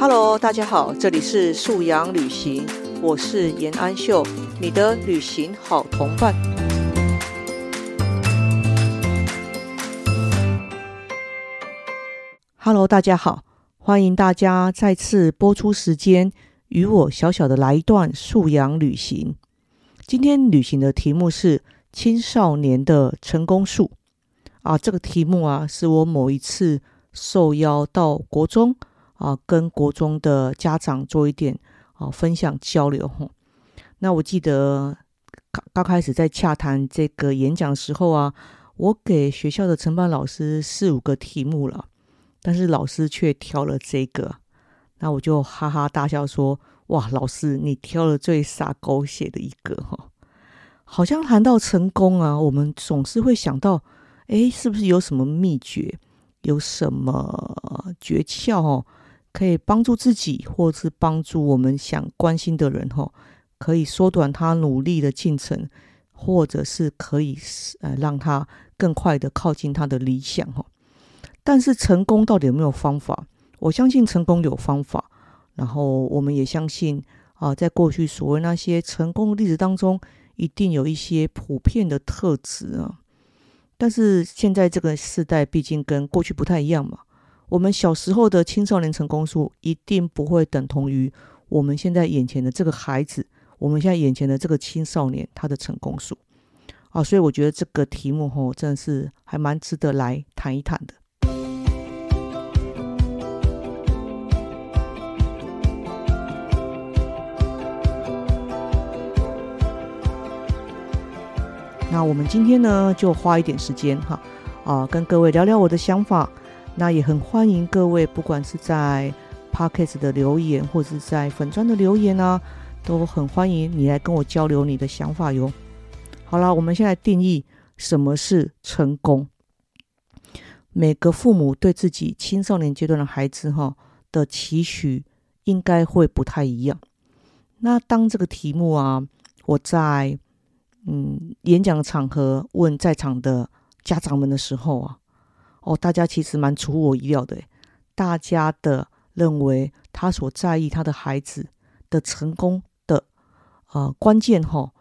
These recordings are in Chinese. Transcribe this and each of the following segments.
Hello，大家好，这里是素阳旅行，我是严安秀，你的旅行好同伴。Hello，大家好，欢迎大家再次播出时间，与我小小的来一段素阳旅行。今天旅行的题目是青少年的成功术啊，这个题目啊，是我某一次受邀到国中。啊，跟国中的家长做一点啊分享交流哈。那我记得刚刚开始在洽谈这个演讲时候啊，我给学校的承办老师四五个题目了，但是老师却挑了这个。那我就哈哈大笑说：“哇，老师你挑了最洒狗血的一个哈！好像谈到成功啊，我们总是会想到，哎，是不是有什么秘诀，有什么诀窍哦？”可以帮助自己，或是帮助我们想关心的人，哈，可以缩短他努力的进程，或者是可以呃让他更快的靠近他的理想，哈。但是成功到底有没有方法？我相信成功有方法，然后我们也相信啊，在过去所谓那些成功的例子当中，一定有一些普遍的特质啊。但是现在这个时代毕竟跟过去不太一样嘛。我们小时候的青少年成功数一定不会等同于我们现在眼前的这个孩子，我们现在眼前的这个青少年他的成功数啊，所以我觉得这个题目吼真的是还蛮值得来谈一谈的。那我们今天呢，就花一点时间哈啊，跟各位聊聊我的想法。那也很欢迎各位，不管是在 Podcast 的留言，或者是在粉砖的留言啊，都很欢迎你来跟我交流你的想法哟。好了，我们现在定义什么是成功。每个父母对自己青少年阶段的孩子哈的期许，应该会不太一样。那当这个题目啊，我在嗯演讲场合问在场的家长们的时候啊。哦，大家其实蛮出乎我意料的。大家的认为，他所在意他的孩子的成功的呃关键哈，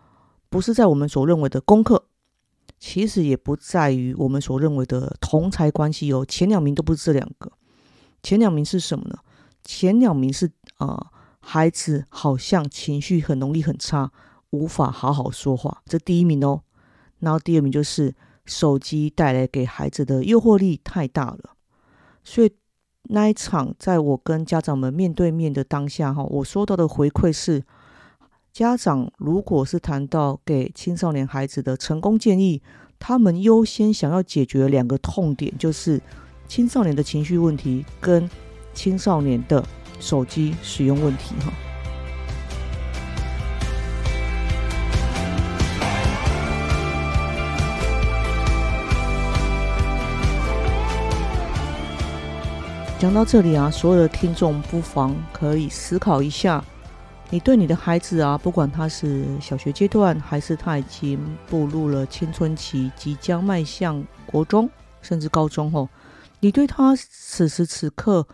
不是在我们所认为的功课，其实也不在于我们所认为的同才关系哦。前两名都不是这两个，前两名是什么呢？前两名是啊，孩子好像情绪很容易很差，无法好好说话，这第一名哦。然后第二名就是。手机带来给孩子的诱惑力太大了，所以那一场在我跟家长们面对面的当下，哈，我收到的回馈是，家长如果是谈到给青少年孩子的成功建议，他们优先想要解决两个痛点，就是青少年的情绪问题跟青少年的手机使用问题，哈。讲到这里啊，所有的听众不妨可以思考一下：你对你的孩子啊，不管他是小学阶段，还是他已经步入了青春期，即将迈向国中甚至高中后，你对他此时此刻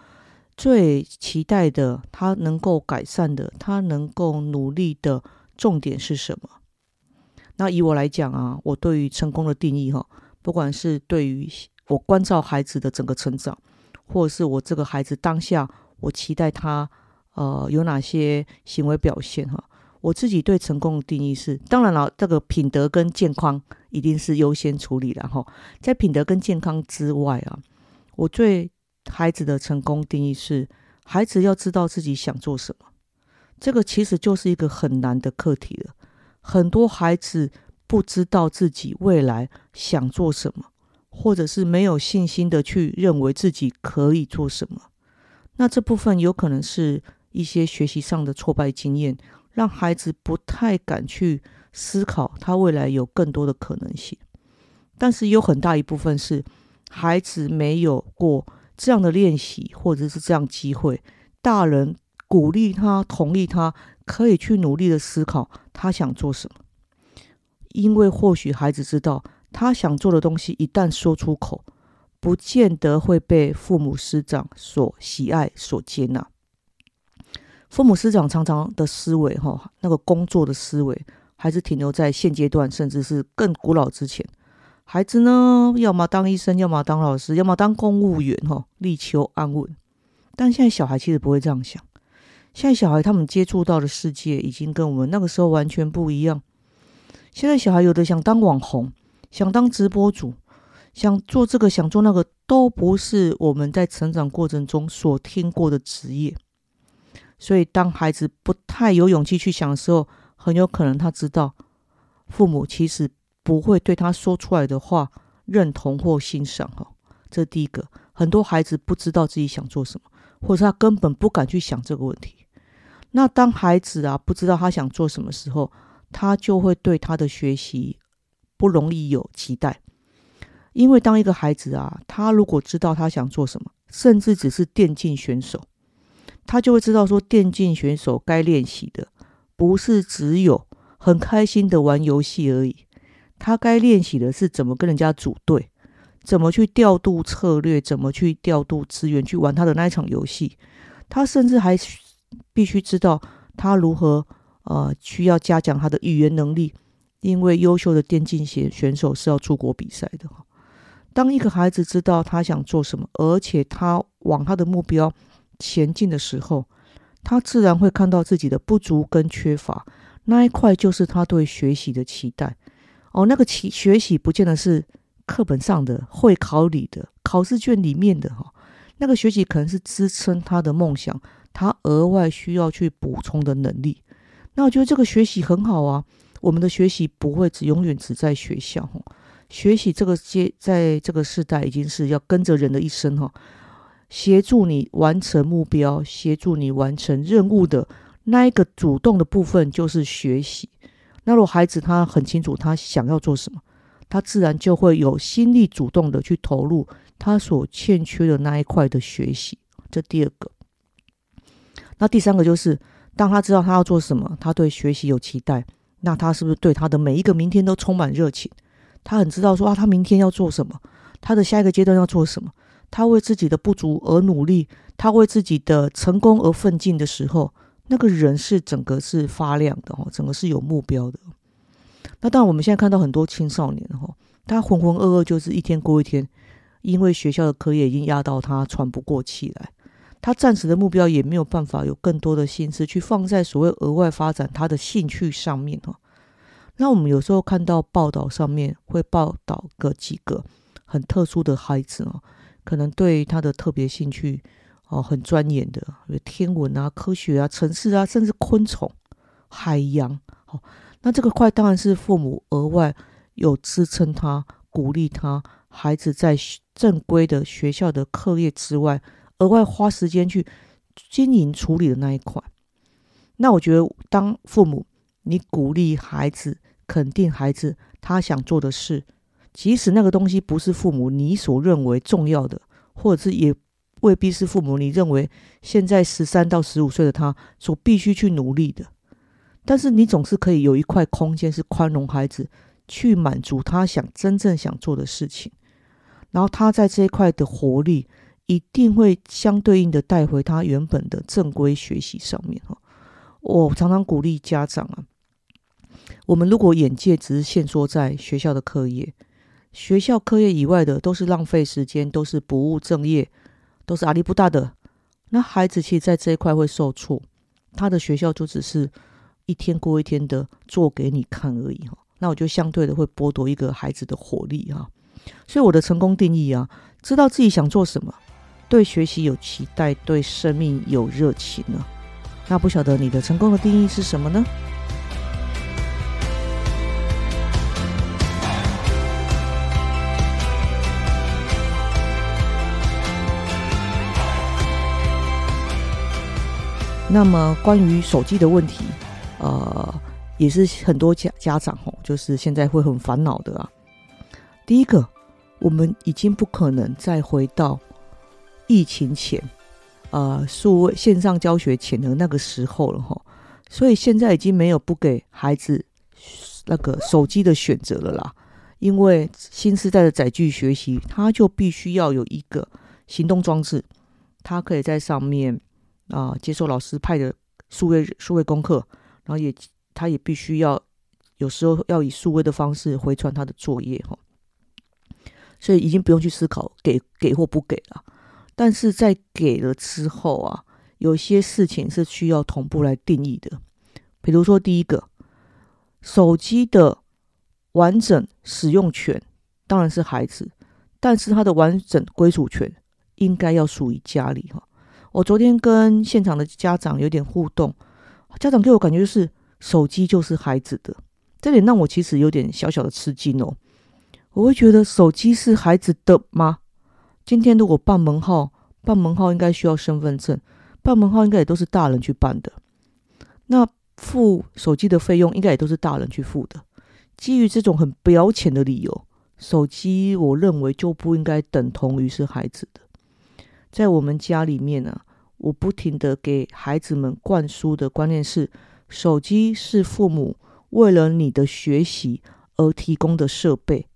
最期待的，他能够改善的，他能够努力的重点是什么？那以我来讲啊，我对于成功的定义哈，不管是对于我关照孩子的整个成长。或者是我这个孩子当下，我期待他呃有哪些行为表现哈？我自己对成功的定义是，当然了，这个品德跟健康一定是优先处理的哈。在品德跟健康之外啊，我对孩子的成功定义是，孩子要知道自己想做什么。这个其实就是一个很难的课题了。很多孩子不知道自己未来想做什么。或者是没有信心的去认为自己可以做什么，那这部分有可能是一些学习上的挫败经验，让孩子不太敢去思考他未来有更多的可能性。但是有很大一部分是孩子没有过这样的练习，或者是这样机会，大人鼓励他、同意他可以去努力的思考他想做什么，因为或许孩子知道。他想做的东西一旦说出口，不见得会被父母师长所喜爱、所接纳。父母师长常常的思维哈，那个工作的思维还是停留在现阶段，甚至是更古老之前。孩子呢，要么当医生，要么当老师，要么当公务员哈，力求安稳。但现在小孩其实不会这样想，现在小孩他们接触到的世界已经跟我们那个时候完全不一样。现在小孩有的想当网红，想当直播主，想做这个，想做那个，都不是我们在成长过程中所听过的职业。所以，当孩子不太有勇气去想的时候，很有可能他知道父母其实不会对他说出来的话认同或欣赏。哈，这第一个，很多孩子不知道自己想做什么，或者他根本不敢去想这个问题。那当孩子啊不知道他想做什么时候，他就会对他的学习不容易有期待。因为当一个孩子啊，他如果知道他想做什么，甚至只是电竞选手。他就会知道，说电竞选手该练习的不是只有很开心的玩游戏而已，他该练习的是怎么跟人家组队，怎么去调度策略，怎么去调度资源去玩他的那一场游戏。他甚至还必须知道他如何呃需要加强他的语言能力，因为优秀的电竞选选手是要出国比赛的哈当一个孩子知道他想做什么，而且他往他的目标。前进的时候，他自然会看到自己的不足跟缺乏，那一块就是他对学习的期待。哦，那个期学习不见得是课本上的、会考里的、考试卷里面的哈，那个学习可能是支撑他的梦想，他额外需要去补充的能力。那我觉得这个学习很好啊，我们的学习不会只永远只在学校哈，学习这个阶在这个时代已经是要跟着人的一生哈。协助你完成目标、协助你完成任务的那一个主动的部分就是学习。那如果孩子他很清楚他想要做什么，他自然就会有心力主动的去投入他所欠缺的那一块的学习。这第二个。那第三个就是，当他知道他要做什么，他对学习有期待，那他是不是对他的每一个明天都充满热情？他很知道说啊，他明天要做什么，他的下一个阶段要做什么。他为自己的不足而努力，他为自己的成功而奋进的时候，那个人是整个是发亮的哦，整个是有目标的。那当然，我们现在看到很多青少年哈，他浑浑噩噩，就是一天过一天，因为学校的课业已经压到他喘不过气来，他暂时的目标也没有办法有更多的心思去放在所谓额外发展他的兴趣上面哈。那我们有时候看到报道上面会报道个几个很特殊的孩子哦。可能对他的特别兴趣哦，很钻研的，有天文啊、科学啊、城市啊，甚至昆虫、海洋。好，那这个块当然是父母额外有支撑他、鼓励他孩子在正规的学校的课业之外，额外花时间去经营处理的那一块。那我觉得，当父母你鼓励孩子、肯定孩子他想做的事。即使那个东西不是父母你所认为重要的，或者是也未必是父母你认为现在十三到十五岁的他所必须去努力的，但是你总是可以有一块空间是宽容孩子去满足他想真正想做的事情，然后他在这一块的活力一定会相对应的带回他原本的正规学习上面哈。我常常鼓励家长啊，我们如果眼界只是限缩在学校的课业。学校课业以外的都是浪费时间，都是不务正业，都是阿里不大的。那孩子其实在这一块会受挫，他的学校就只是一天过一天的做给你看而已哈。那我就相对的会剥夺一个孩子的活力哈。所以我的成功定义啊，知道自己想做什么，对学习有期待，对生命有热情呢。那不晓得你的成功的定义是什么呢？那么关于手机的问题，呃，也是很多家家长吼，就是现在会很烦恼的啊。第一个，我们已经不可能再回到疫情前，呃，数位线上教学前的那个时候了哈。所以现在已经没有不给孩子那个手机的选择了啦。因为新时代的载具学习，它就必须要有一个行动装置，它可以在上面。啊，接受老师派的数位数位功课，然后也他也必须要有时候要以数位的方式回传他的作业哈。所以已经不用去思考给给或不给了，但是在给了之后啊，有些事情是需要同步来定义的。比如说第一个，手机的完整使用权当然是孩子，但是他的完整归属权应该要属于家里哈。我昨天跟现场的家长有点互动，家长给我感觉就是手机就是孩子的，这点让我其实有点小小的吃惊哦。我会觉得手机是孩子的吗？今天如果办门号，办门号应该需要身份证，办门号应该也都是大人去办的。那付手机的费用应该也都是大人去付的。基于这种很表浅的理由，手机我认为就不应该等同于是孩子的。在我们家里面呢，我不停的给孩子们灌输的观念是：手机是父母为了你的学习而提供的设备。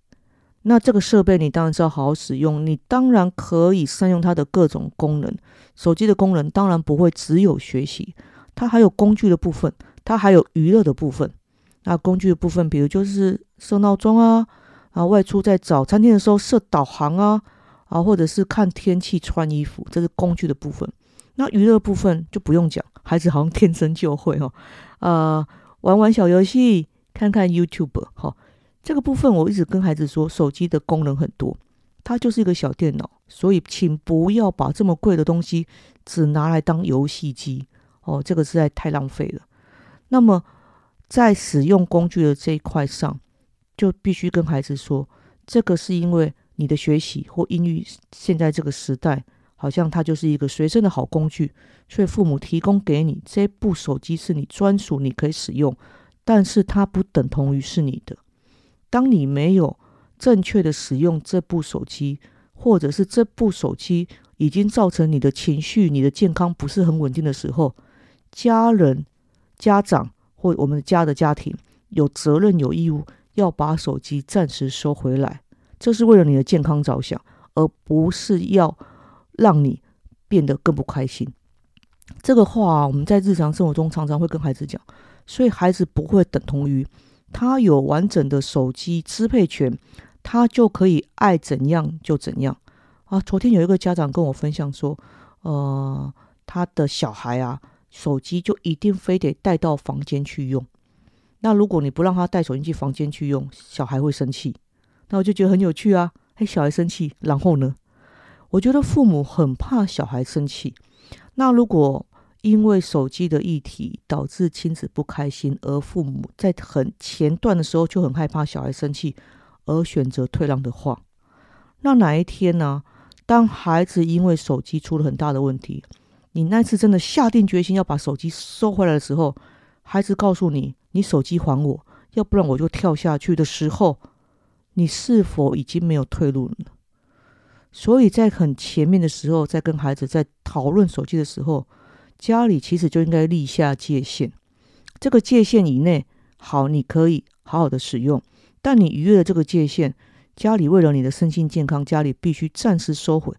那这个设备你当然是要好好使用，你当然可以善用它的各种功能。手机的功能当然不会只有学习，它还有工具的部分，它还有娱乐的部分。那工具的部分，比如就是设闹钟啊，啊外出在找餐厅的时候设导航啊，啊或者是看天气穿衣服，这是工具的部分。那娱乐部分就不用讲，孩子好像 天生就会哈，呃玩玩小游戏，看看 YouTube 哈。这个部分我一直跟孩子说，手机的功能很多，它就是一个小电脑，所以请不要把这么贵的东西只拿来当游戏机哦，这个实在太浪费了。那么在使用工具的这一块上，就必须跟孩子说，这个是因为你的学习或英语现在这个时代，好像它就是一个随身的好工具，所以父母提供给你这部手机是你专属，你可以使用，但是它不等同于是你的。当你没有正确的使用这部手机，或者是这部手机已经造成你的情绪、你的健康不是很稳定的时候，家人、家长或我们家的家庭有责任、有义务要把手机暂时收回来，这是为了你的健康着想，而不是要让你变得更不开心。这个话我们在日常生活中常常会跟孩子讲，所以孩子不会等同于。他有完整的手机支配权，他就可以爱怎样就怎样啊！昨天有一个家长跟我分享说，呃，他的小孩啊，手机就一定非得带到房间去用。那如果你不让他带手机去房间去用，小孩会生气。那我就觉得很有趣啊！嘿，小孩生气，然后呢？我觉得父母很怕小孩生气。那如果因为手机的议题导致亲子不开心，而父母在很前段的时候就很害怕小孩生气，而选择退让的话，那哪一天呢？当孩子因为手机出了很大的问题，你那次真的下定决心要把手机收回来的时候，孩子告诉你：“你手机还我，要不然我就跳下去”的时候，你是否已经没有退路了？所以在很前面的时候，在跟孩子在讨论手机的时候。家里其实就应该立下界限，这个界限以内，好，你可以好好的使用。但你逾越了这个界限，家里为了你的身心健康，家里必须暂时收回，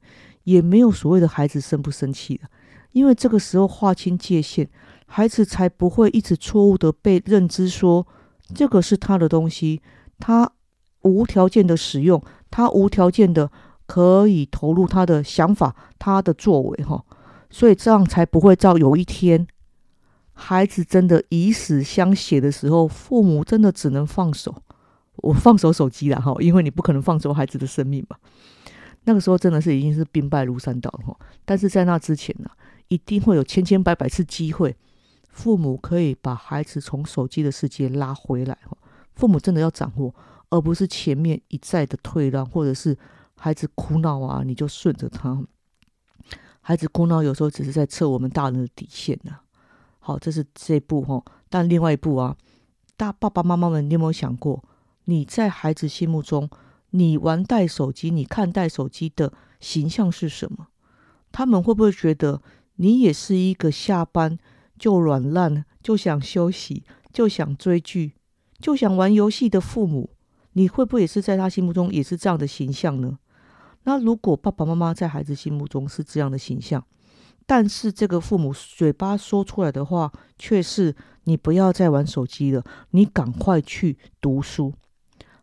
也没有所谓的孩子生不生气的，因为这个时候划清界限，孩子才不会一直错误的被认知说这个是他的东西，他无条件的使用，他无条件的可以投入他的想法，他的作为，哈。所以这样才不会到有一天，孩子真的以死相挟的时候，父母真的只能放手，我放手手机了哈，因为你不可能放手孩子的生命嘛。那个时候真的是已经是兵败如山倒哈。但是在那之前呢，一定会有千千百百次机会，父母可以把孩子从手机的世界拉回来哈。父母真的要掌握，而不是前面一再的退让，或者是孩子哭闹啊，你就顺着他。孩子哭闹有时候只是在测我们大人的底线呢。好，这是这一步哈。但另外一步啊，大爸爸妈妈们，你有没有想过，你在孩子心目中，你玩带手机，你看带手机的形象是什么？他们会不会觉得你也是一个下班就软烂，就想休息，就想追剧，就想玩游戏的父母？你会不会也是在他心目中也是这样的形象呢？那如果爸爸妈妈在孩子心目中是这样的形象，但是这个父母嘴巴说出来的话却是：你不要再玩手机了，你赶快去读书。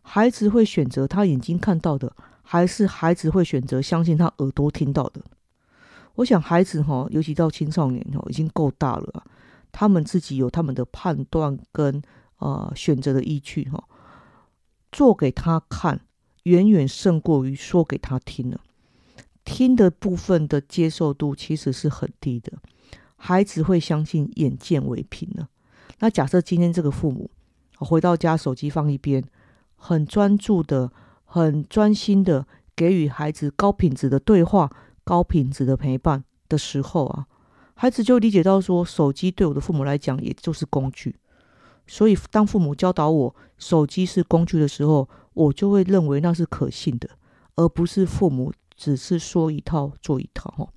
孩子会选择他眼睛看到的，还是孩子会选择相信他耳朵听到的？我想孩子哈，尤其到青少年哈，已经够大了，他们自己有他们的判断跟呃选择的依据哈。做给他看，远远胜过于说给他听了。听的部分的接受度其实是很低的，孩子会相信眼见为凭呢。那假设今天这个父母回到家，手机放一边，很专注的、很专心的给予孩子高品质的对话、高品质的陪伴的时候啊，孩子就理解到说，手机对我的父母来讲也就是工具。所以当父母教导我手机是工具的时候，我就会认为那是可信的，而不是父母。只是说一套做一套哈，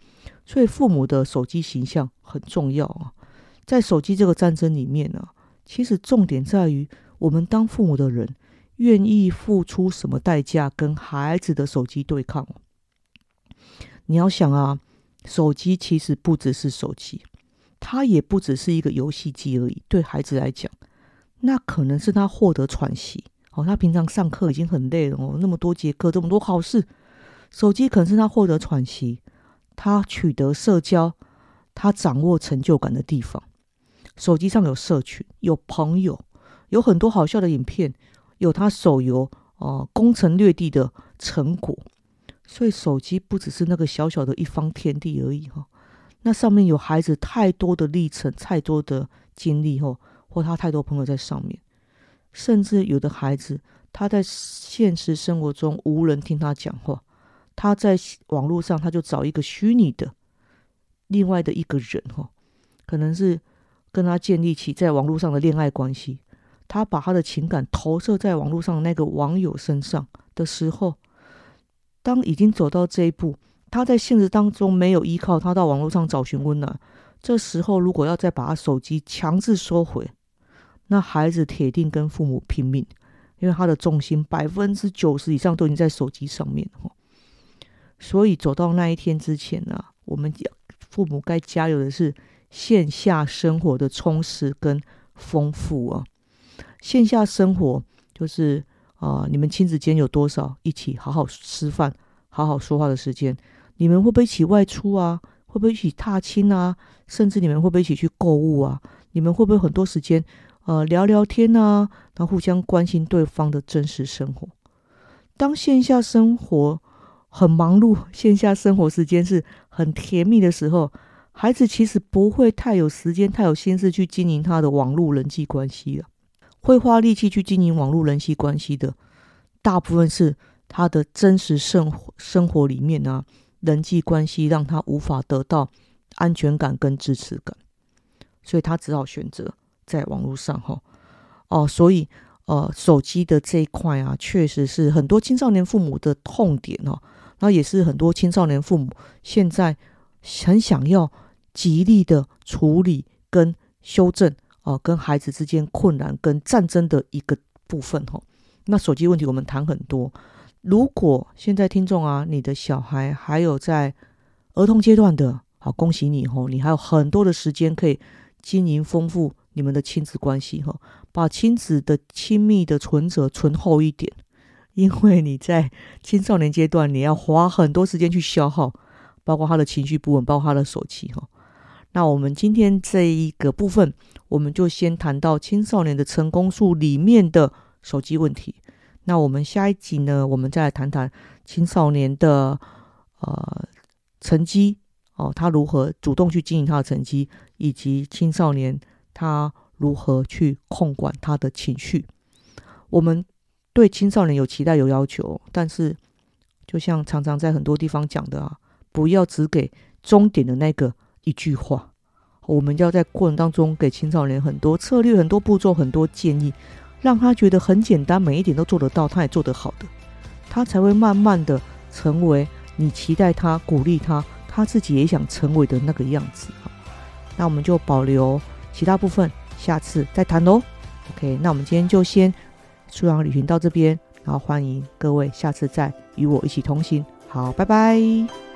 所以父母的手机形象很重要啊。在手机这个战争里面呢，其实重点在于我们当父母的人愿意付出什么代价跟孩子的手机对抗。你要想啊，手机其实不只是手机，它也不只是一个游戏机而已。对孩子来讲，那可能是他获得喘息哦。他平常上课已经很累了哦，那么多节课，这么多考试。手机可能是他获得喘息、他取得社交、他掌握成就感的地方。手机上有社群、有朋友、有很多好笑的影片，有他手游哦攻城略地的成果。所以手机不只是那个小小的一方天地而已哈。那上面有孩子太多的历程、太多的经历哦，或他太多朋友在上面，甚至有的孩子他在现实生活中无人听他讲话。他在网络上，他就找一个虚拟的另外的一个人，哈，可能是跟他建立起在网络上的恋爱关系。他把他的情感投射在网络上那个网友身上的时候，当已经走到这一步，他在现实当中没有依靠，他到网络上找寻温暖。这时候，如果要再把他手机强制收回，那孩子铁定跟父母拼命，因为他的重心百分之九十以上都已经在手机上面，哈。所以走到那一天之前呢，我们父母该加油的是线下生活的充实跟丰富啊。线下生活就是啊，你们亲子间有多少一起好好吃饭、好好说话的时间？你们会不会一起外出啊？会不会一起踏青啊？甚至你们会不会一起去购物啊？你们会不会很多时间呃聊聊天啊？然后互相关心对方的真实生活？当线下生活。很忙碌，线下生活时间是很甜蜜的时候，孩子其实不会太有时间、太有心思去经营他的网络人际关系了。会花力气去经营网络人际关系的，大部分是他的真实生活生活里面啊，人际关系让他无法得到安全感跟支持感，所以他只好选择在网络上哈。哦，所以呃，手机的这一块啊，确实是很多青少年父母的痛点哦。那也是很多青少年父母现在很想要极力的处理跟修正哦，跟孩子之间困难跟战争的一个部分哈。那手机问题我们谈很多，如果现在听众啊，你的小孩还有在儿童阶段的，好恭喜你哦，你还有很多的时间可以经营丰富你们的亲子关系哈，把亲子的亲密的存折存厚一点。因为你在青少年阶段，你要花很多时间去消耗，包括他的情绪不稳，包括他的手机哈。那我们今天这一个部分，我们就先谈到青少年的成功数里面的手机问题。那我们下一集呢，我们再来谈谈青少年的呃成绩哦，他如何主动去经营他的成绩，以及青少年他如何去控管他的情绪。我们。对青少年有期待有要求，但是就像常常在很多地方讲的啊，不要只给终点的那个一句话，我们要在过程当中给青少年很多策略、很多步骤、很多建议，让他觉得很简单，每一点都做得到，他也做得好的，他才会慢慢的成为你期待他、鼓励他，他自己也想成为的那个样子。那我们就保留其他部分，下次再谈喽。OK，那我们今天就先。出洋旅行到这边，然后欢迎各位下次再与我一起同行。好，拜拜。